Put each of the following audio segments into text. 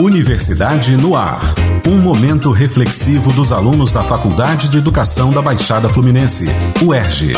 Universidade no Ar. Um momento reflexivo dos alunos da Faculdade de Educação da Baixada Fluminense, UERJ.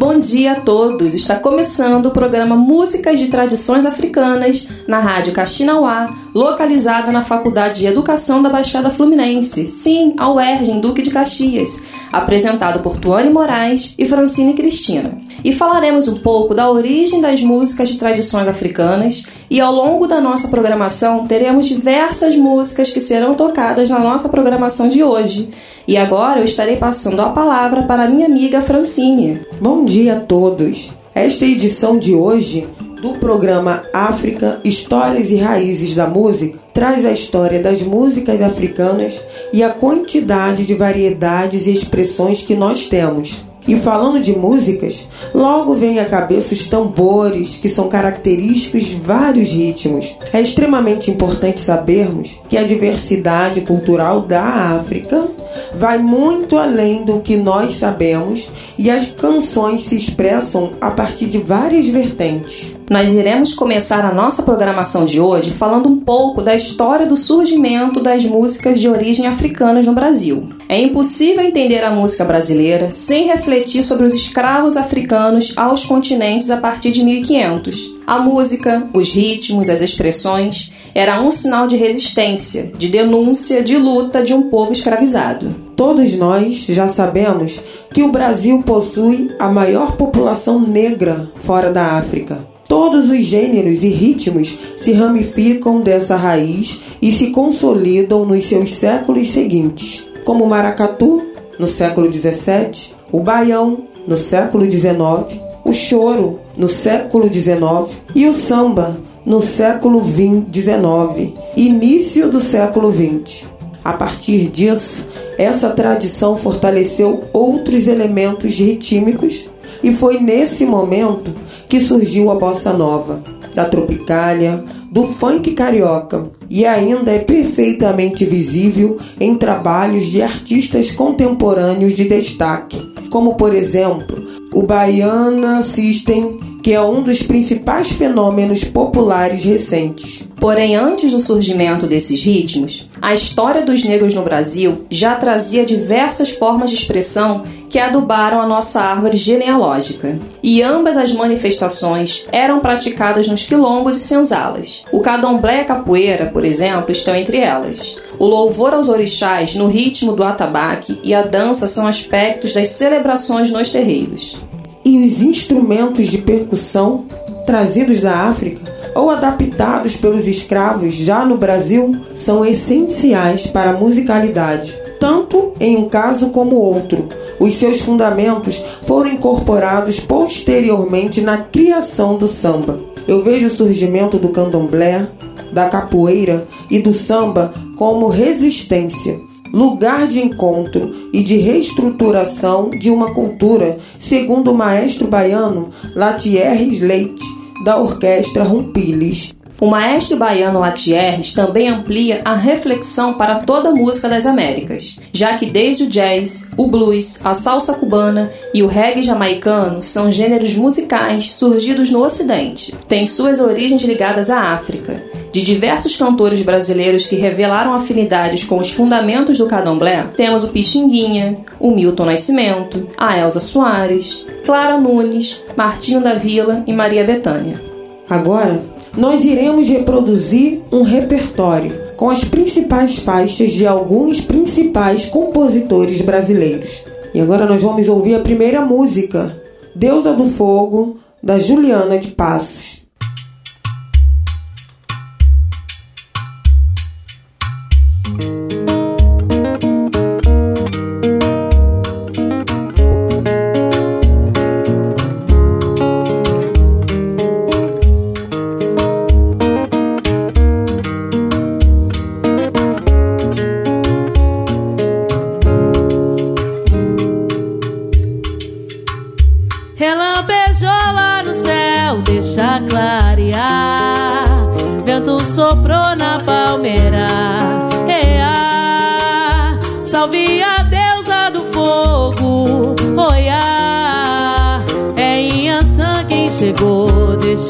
Bom dia a todos! Está começando o programa Músicas de Tradições Africanas na Rádio Caxinauá, localizada na Faculdade de Educação da Baixada Fluminense, sim, a UERJ, em Duque de Caxias, apresentado por Tuane Moraes e Francine Cristina. E falaremos um pouco da origem das músicas de tradições africanas e ao longo da nossa programação teremos diversas músicas que serão tocadas na nossa programação de hoje. E agora eu estarei passando a palavra para minha amiga Francine. Bom dia a todos! Esta edição de hoje do programa África, Histórias e Raízes da Música, traz a história das músicas africanas e a quantidade de variedades e expressões que nós temos. E falando de músicas, logo vem à cabeça os tambores, que são característicos de vários ritmos. É extremamente importante sabermos que a diversidade cultural da África vai muito além do que nós sabemos e as canções se expressam a partir de várias vertentes. Nós iremos começar a nossa programação de hoje falando um pouco da história do surgimento das músicas de origem africana no Brasil. É impossível entender a música brasileira sem refletir sobre os escravos africanos aos continentes a partir de 1500. A música, os ritmos, as expressões era um sinal de resistência, de denúncia, de luta de um povo escravizado. Todos nós já sabemos que o Brasil possui a maior população negra fora da África. Todos os gêneros e ritmos se ramificam dessa raiz e se consolidam nos seus séculos seguintes, como o maracatu, no século XVII, o baião, no século XIX, o choro, no século XIX, e o samba, no século XIX, início do século XX. A partir disso, essa tradição fortaleceu outros elementos ritmicos e foi nesse momento que surgiu a bossa nova, da tropicália, do funk carioca e ainda é perfeitamente visível em trabalhos de artistas contemporâneos de destaque, como por exemplo o Baiana System que é um dos principais fenômenos populares recentes. Porém, antes do surgimento desses ritmos, a história dos negros no Brasil já trazia diversas formas de expressão que adubaram a nossa árvore genealógica. E ambas as manifestações eram praticadas nos quilombos e senzalas. O candomblé e a capoeira, por exemplo, estão entre elas. O louvor aos orixás no ritmo do atabaque e a dança são aspectos das celebrações nos terreiros e os instrumentos de percussão trazidos da África ou adaptados pelos escravos já no Brasil são essenciais para a musicalidade, tanto em um caso como outro. Os seus fundamentos foram incorporados posteriormente na criação do samba. Eu vejo o surgimento do candomblé, da capoeira e do samba como resistência lugar de encontro e de reestruturação de uma cultura, segundo o maestro baiano Latierres Leite, da Orquestra Rumpiles. O maestro baiano Latierres também amplia a reflexão para toda a música das Américas, já que desde o jazz, o blues, a salsa cubana e o reggae jamaicano são gêneros musicais surgidos no Ocidente. Têm suas origens ligadas à África de diversos cantores brasileiros que revelaram afinidades com os fundamentos do candomblé, temos o Pixinguinha, o Milton Nascimento, a Elza Soares, Clara Nunes, Martinho da Vila e Maria Bethânia. Agora, nós iremos reproduzir um repertório com as principais faixas de alguns principais compositores brasileiros. E agora nós vamos ouvir a primeira música, Deusa do Fogo, da Juliana de Passos.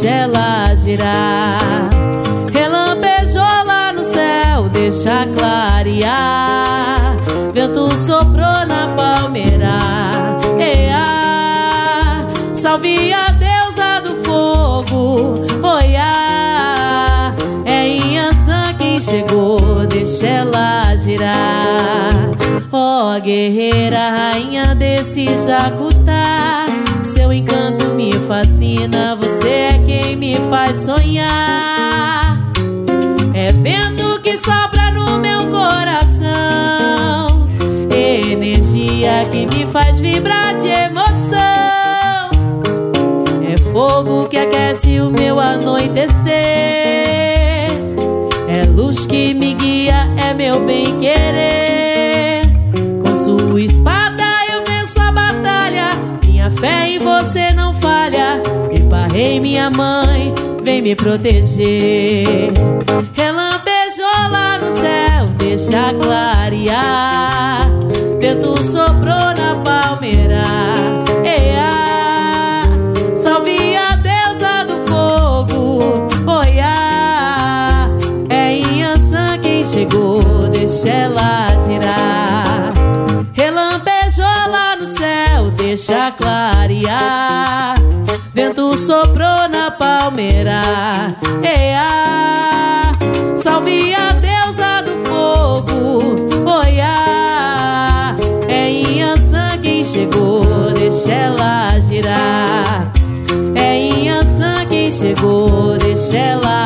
Deixa ela girar. deixa clarear. Vento soprou na palmeira. Ea, salve a deusa do fogo. Oiá, é Inhaçã quem chegou, deixa ela girar. Ó oh, guerreira, rainha desse Jacutá. Seu encanto me fascina, você quem me faz sonhar. É vento que sopra no meu coração, energia que me faz vibrar de emoção. É fogo que aquece o meu anoitecer. É luz que me guia, é meu bem vem me proteger. Relampejou lá no céu, deixa clarear. Vento soprou Ea, salve a deusa do fogo. Oiá, é Inhaçã quem chegou, deixa ela girar. É Inhaçã quem chegou, deixa ela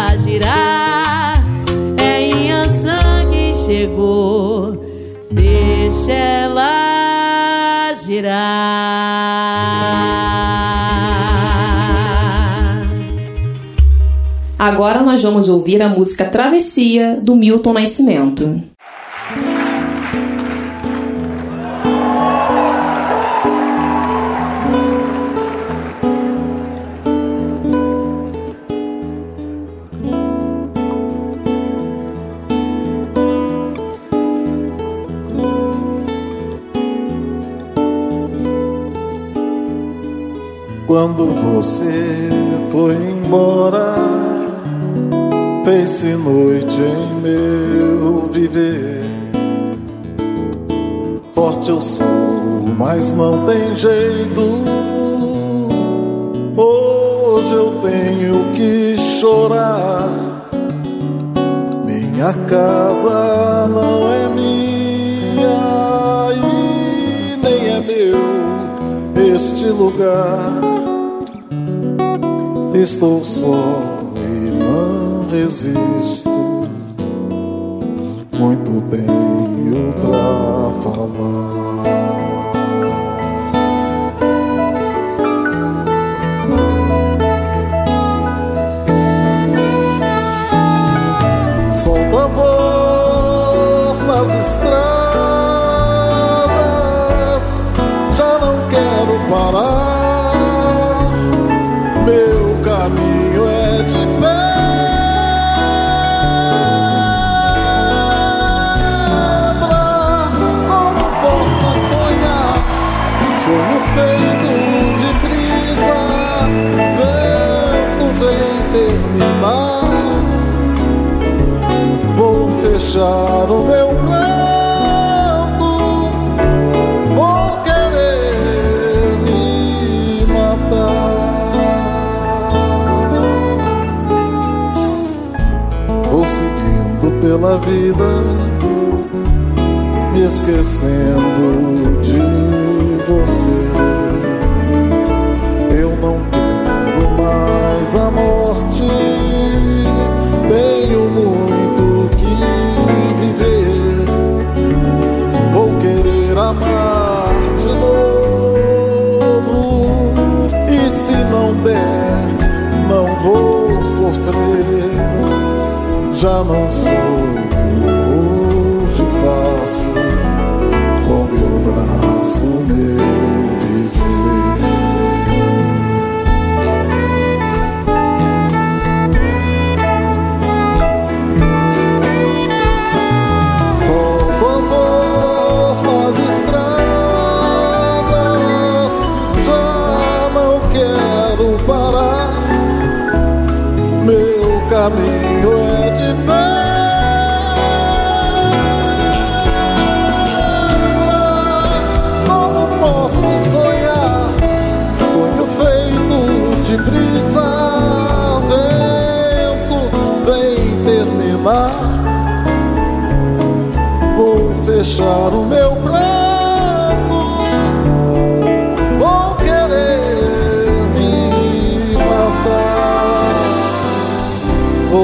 Agora nós vamos ouvir a música Travessia do Milton Nascimento. Quando você foi embora fez-se noite em meu viver. Forte eu sou, mas não tem jeito. Hoje eu tenho que chorar. Minha casa não é minha e nem é meu este lugar. Estou só resisto. Muito tenho pra falar.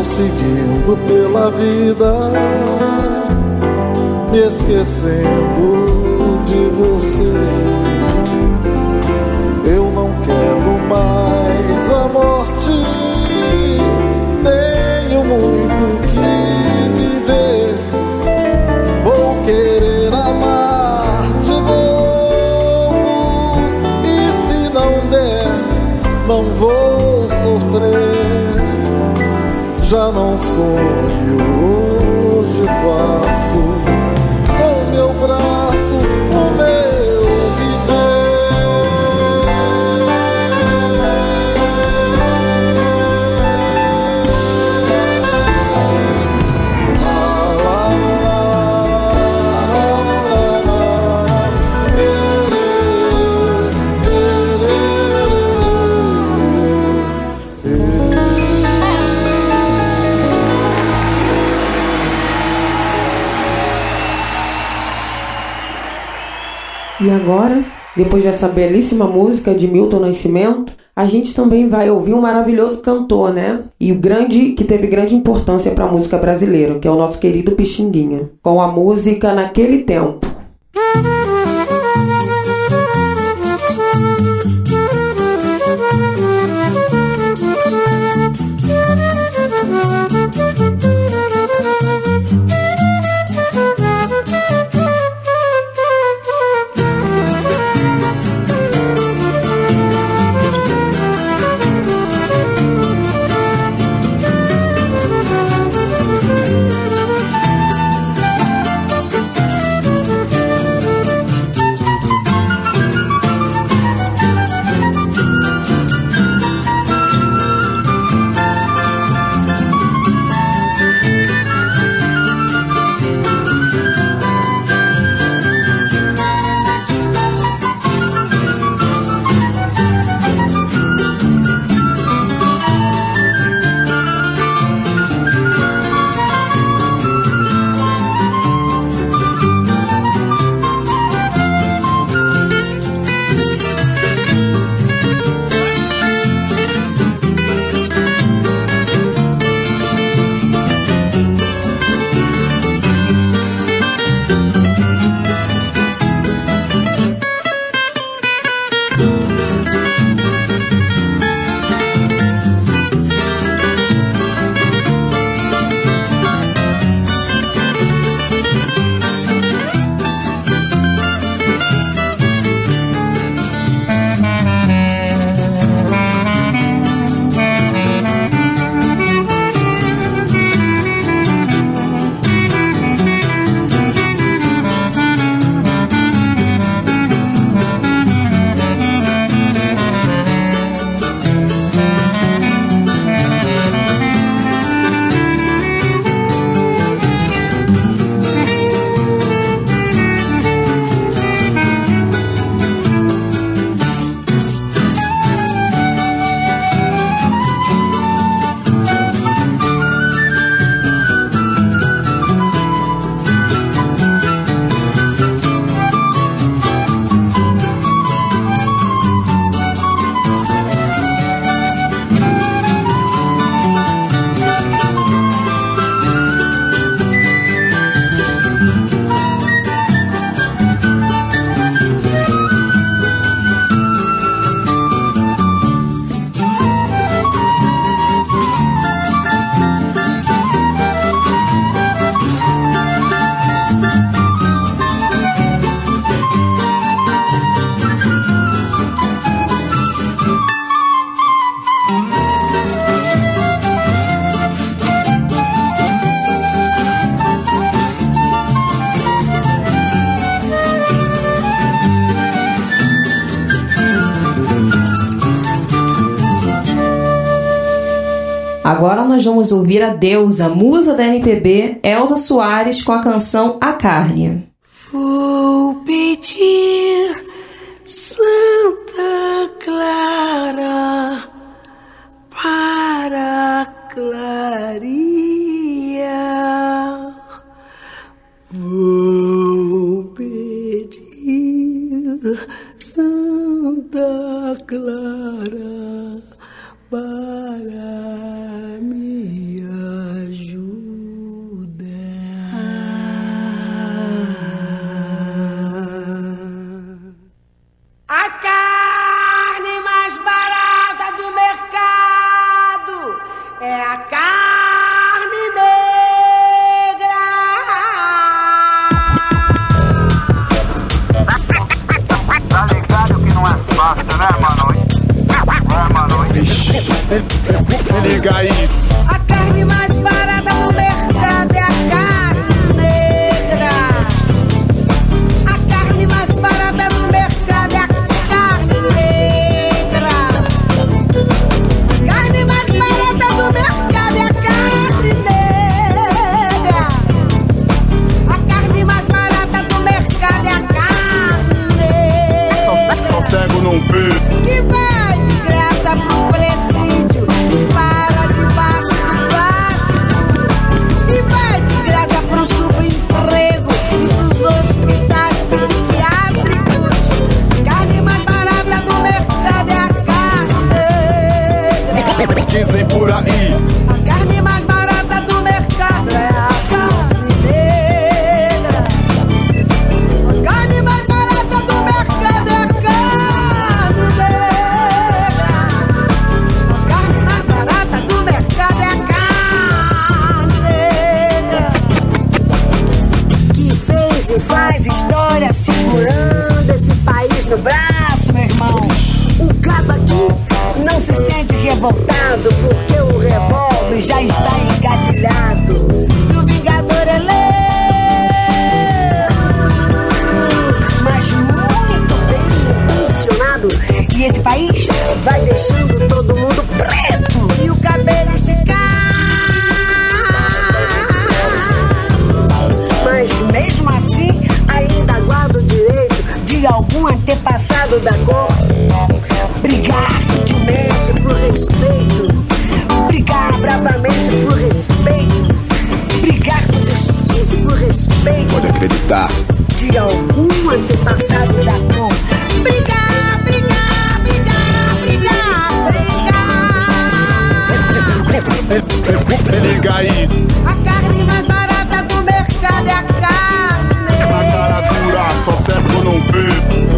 Vou seguindo pela vida, me esquecendo de você. Já E agora, depois dessa belíssima música de Milton Nascimento, a gente também vai ouvir um maravilhoso cantor, né? E o grande que teve grande importância para a música brasileira, que é o nosso querido Pixinguinha, com a música Naquele Tempo. Nós vamos ouvir a deusa, musa da MPB, Elza Soares, com a canção A Carne. Vou pedir E esse país vai deixando todo mundo preto e o cabelo esticado. Mas mesmo assim, ainda guardo o direito de algum antepassado da cor brigar sutilmente por respeito, brigar bravamente por respeito, brigar por justiça e por respeito Pode acreditar. de algum antepassado da cor. Brigar, Liga aí. A carne mais barata do mercado é a carne Na cara dura, só cego não vê.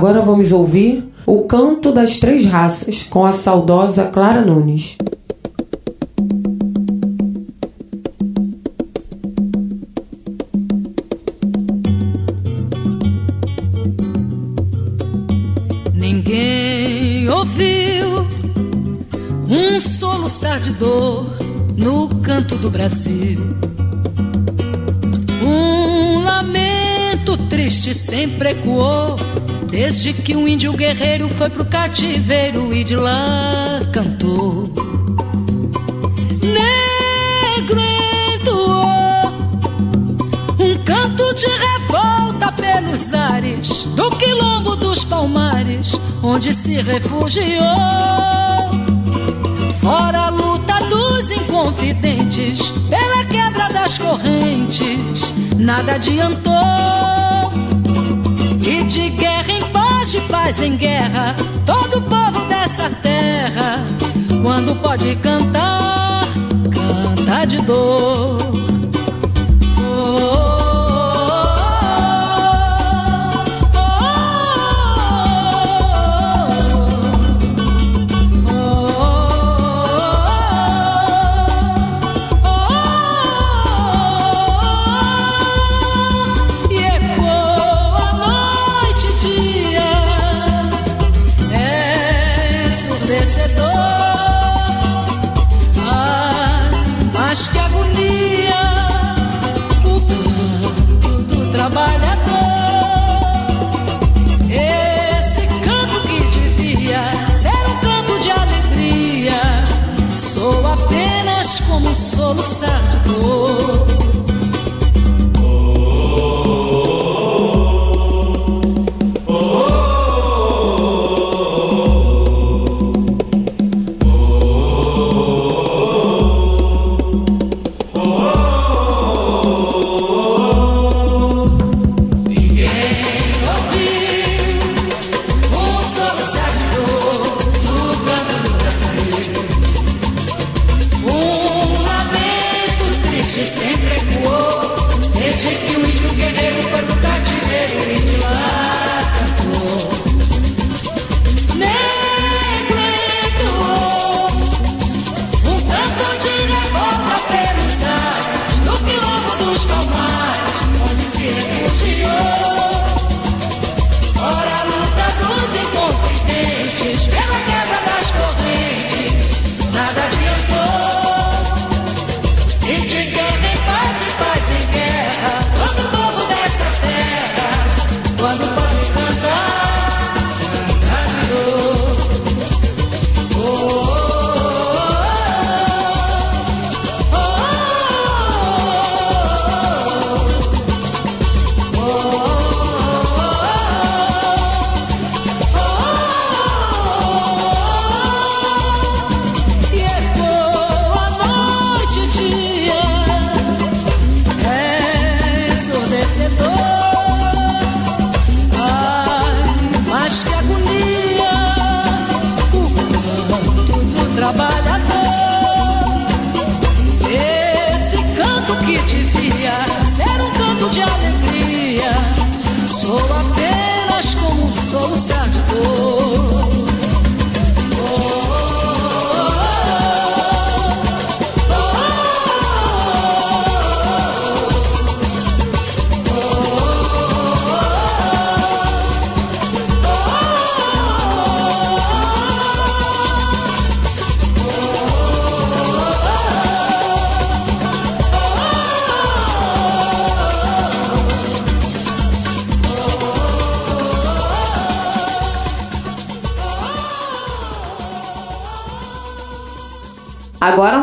Agora vamos ouvir o Canto das Três Raças com a saudosa Clara Nunes. Ninguém ouviu um soluçar de dor no canto do Brasil. Um lamento triste sempre ecoou desde que um índio guerreiro foi pro cativeiro e de lá cantou. Negro entoou um canto de revolta pelos ares do quilombo dos palmares, onde se refugiou. Fora a luta dos inconfidentes, pela quebra das correntes, nada adiantou. De paz em guerra, todo povo dessa terra, quando pode cantar, canta de dor. It's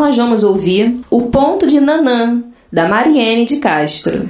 nós vamos ouvir O Ponto de Nanã, da Mariene de Castro.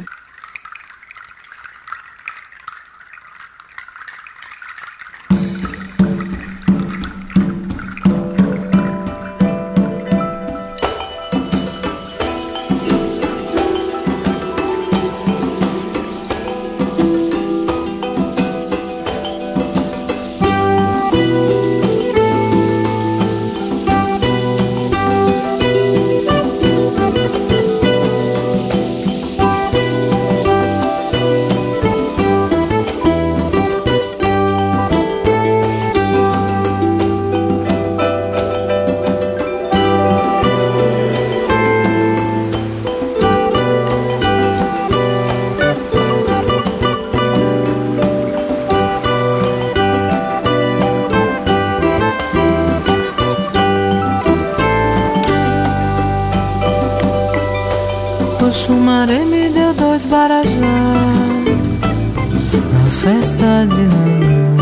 festa de Nanã.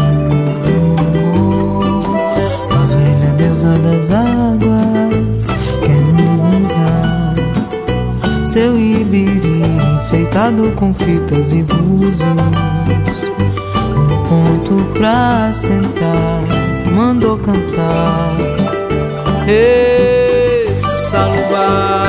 A velha deusa das águas quer me usar. Seu ibiri enfeitado com fitas e búzios. Um ponto pra sentar, mandou cantar. Ei, salubá.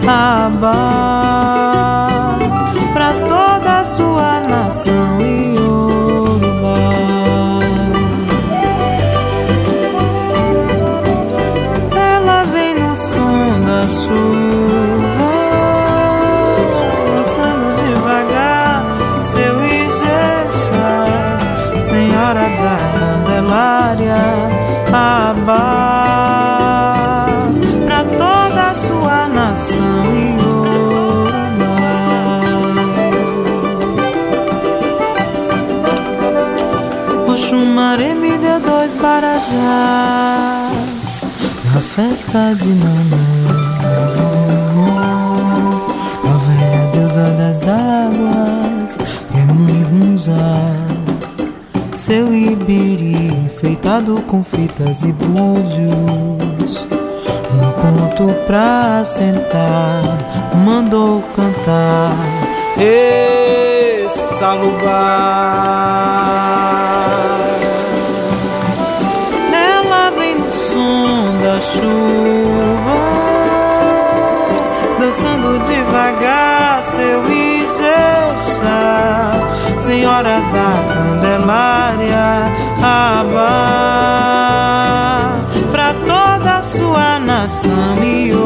Candelária, festa de Nanã. A velha deusa das águas, Emungunzá. Seu ibiri enfeitado com fitas e búzios. Um ponto pra sentar, mandou cantar. Ê, Salubá. Chuva, dançando devagar seu Ijexá, Senhora da Candelária, Abá, pra toda a sua nação Iorubá.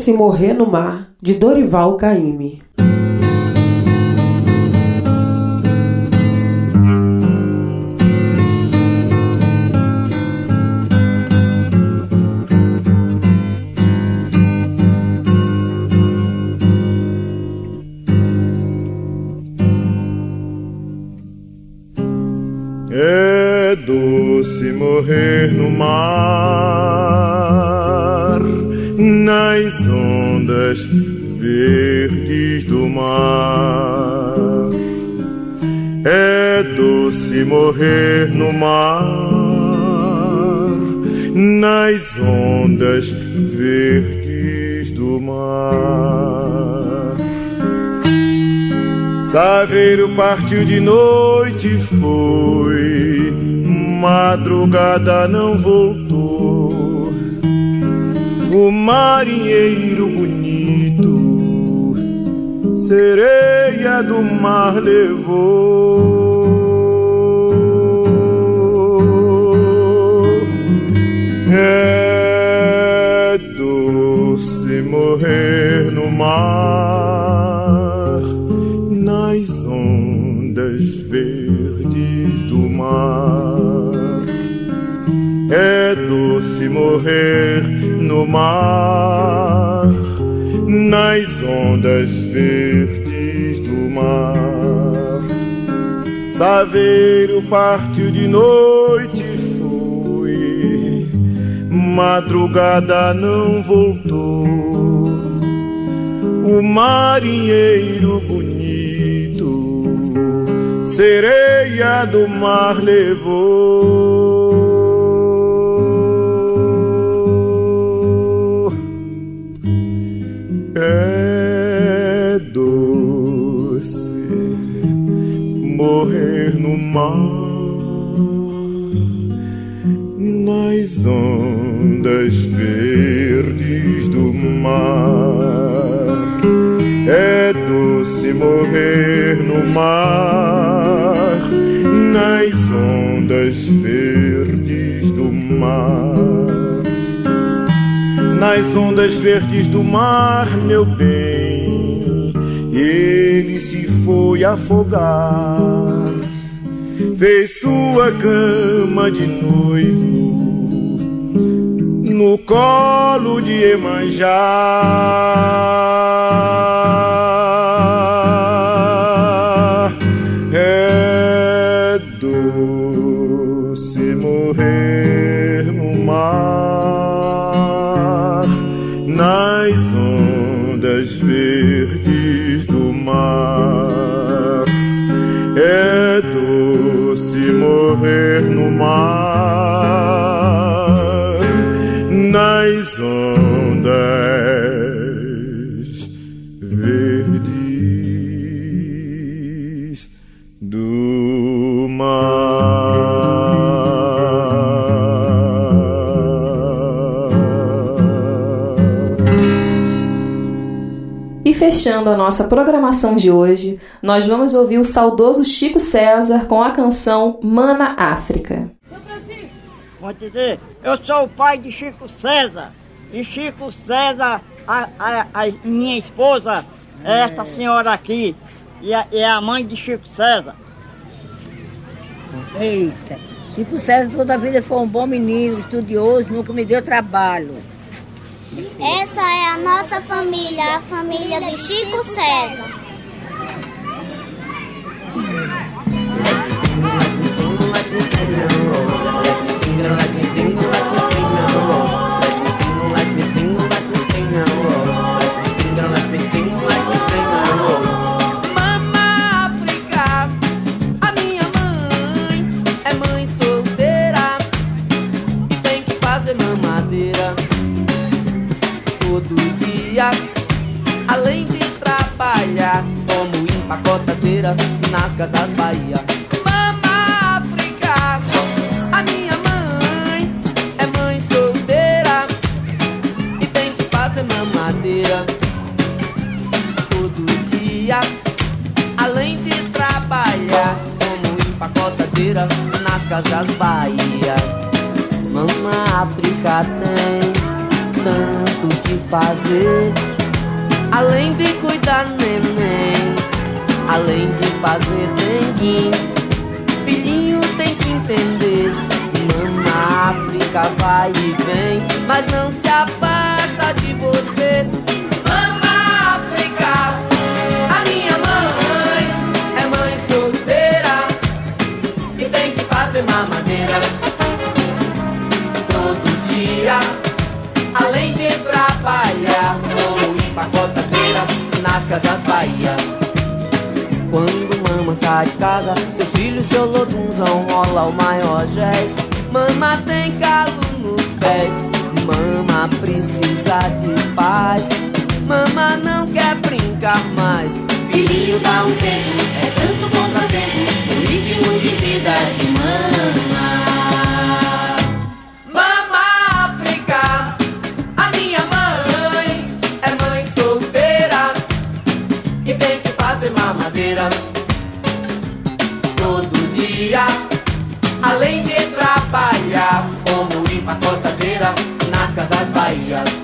Doce Morrer no Mar, de Dorival Caymmi. É doce morrer no mar, verdes do mar. É doce morrer no mar, nas ondas verdes do mar. Saveiro partiu de noite foi, madrugada não voltou. O marinheiro bonito, sereia do mar levou. É doce morrer no mar, nas ondas verdes do mar. É doce morrer no mar, nas ondas verdes do mar. Saveiro partiu de noite e foi, madrugada não voltou. O marinheiro bonito, sereia do mar levou. É doce morrer no mar, nas ondas verdes do mar. É doce morrer no mar, nas ondas verdes do mar. Nas ondas verdes do mar, meu bem, ele se foi afogar. Fez sua cama de noivo no colo de Emanjá. Fechando a nossa programação de hoje, nós vamos ouvir o saudoso Chico César com a canção Mana África. Vou dizer, eu sou o pai de Chico César. E Chico César, a, a- a minha esposa, é esta senhora aqui. E a- é a mãe de Chico César. Eita, Chico César toda a vida foi um bom menino, estudioso, nunca me deu trabalho. Essa é a nossa família, a família de Chico César. Mama empacotadeira nas casas Bahia. Mama África, a minha mãe é mãe solteira e tem que fazer mamadeira todo dia. Além de trabalhar como empacotadeira nas casas Bahia. Mama África tem tanto que fazer. Além de cuidar neném, além de fazer dengue, filhinho tem que entender. Mama África vai e vem, mas não se afasta de você. Mama África, a minha mãe é mãe solteira e tem que fazer mamadeira todo dia. Além de trabalhar como empacotadeira nas casas Bahia. Quando mama sai de casa, seus filhos, seu lodunzão rola o maior jazz. Mama tem calo nos pés, mama precisa de paz. Mama não quer brincar mais. Filhinho dá um tempo, é tanto vendo o ritmo de vida de. Mama dia. Além de trabalhar como empacotadeira nas casas Bahia.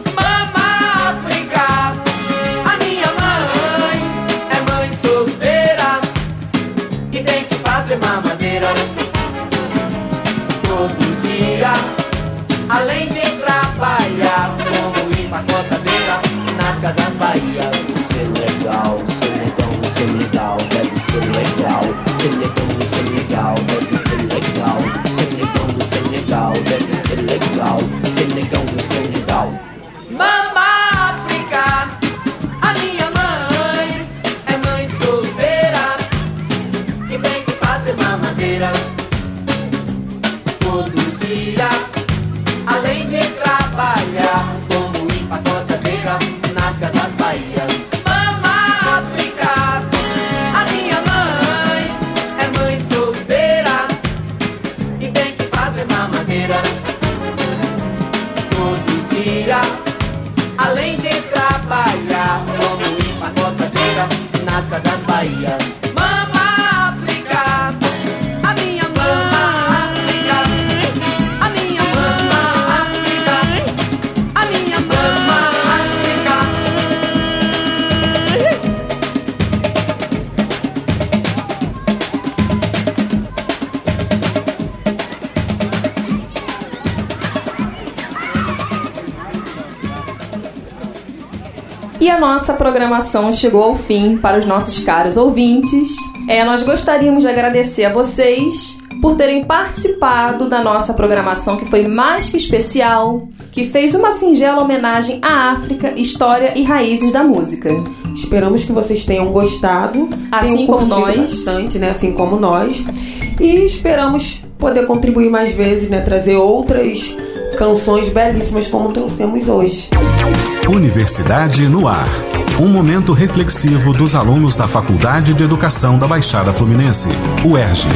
trabalhar como empacotadeira nas casas Bahia. Nossa programação chegou ao fim para os nossos caros ouvintes. É, nós gostaríamos de agradecer a vocês por terem participado da nossa programação que foi mais que especial, que fez uma singela homenagem à África, história e raízes da música. Esperamos que vocês tenham gostado, assim tenham como nós, bastante, né? Assim como nós. E esperamos poder contribuir mais vezes, né? Trazer outras canções belíssimas como trouxemos hoje. Universidade no Ar. Um momento reflexivo dos alunos da Faculdade de Educação da Baixada Fluminense, UERJ.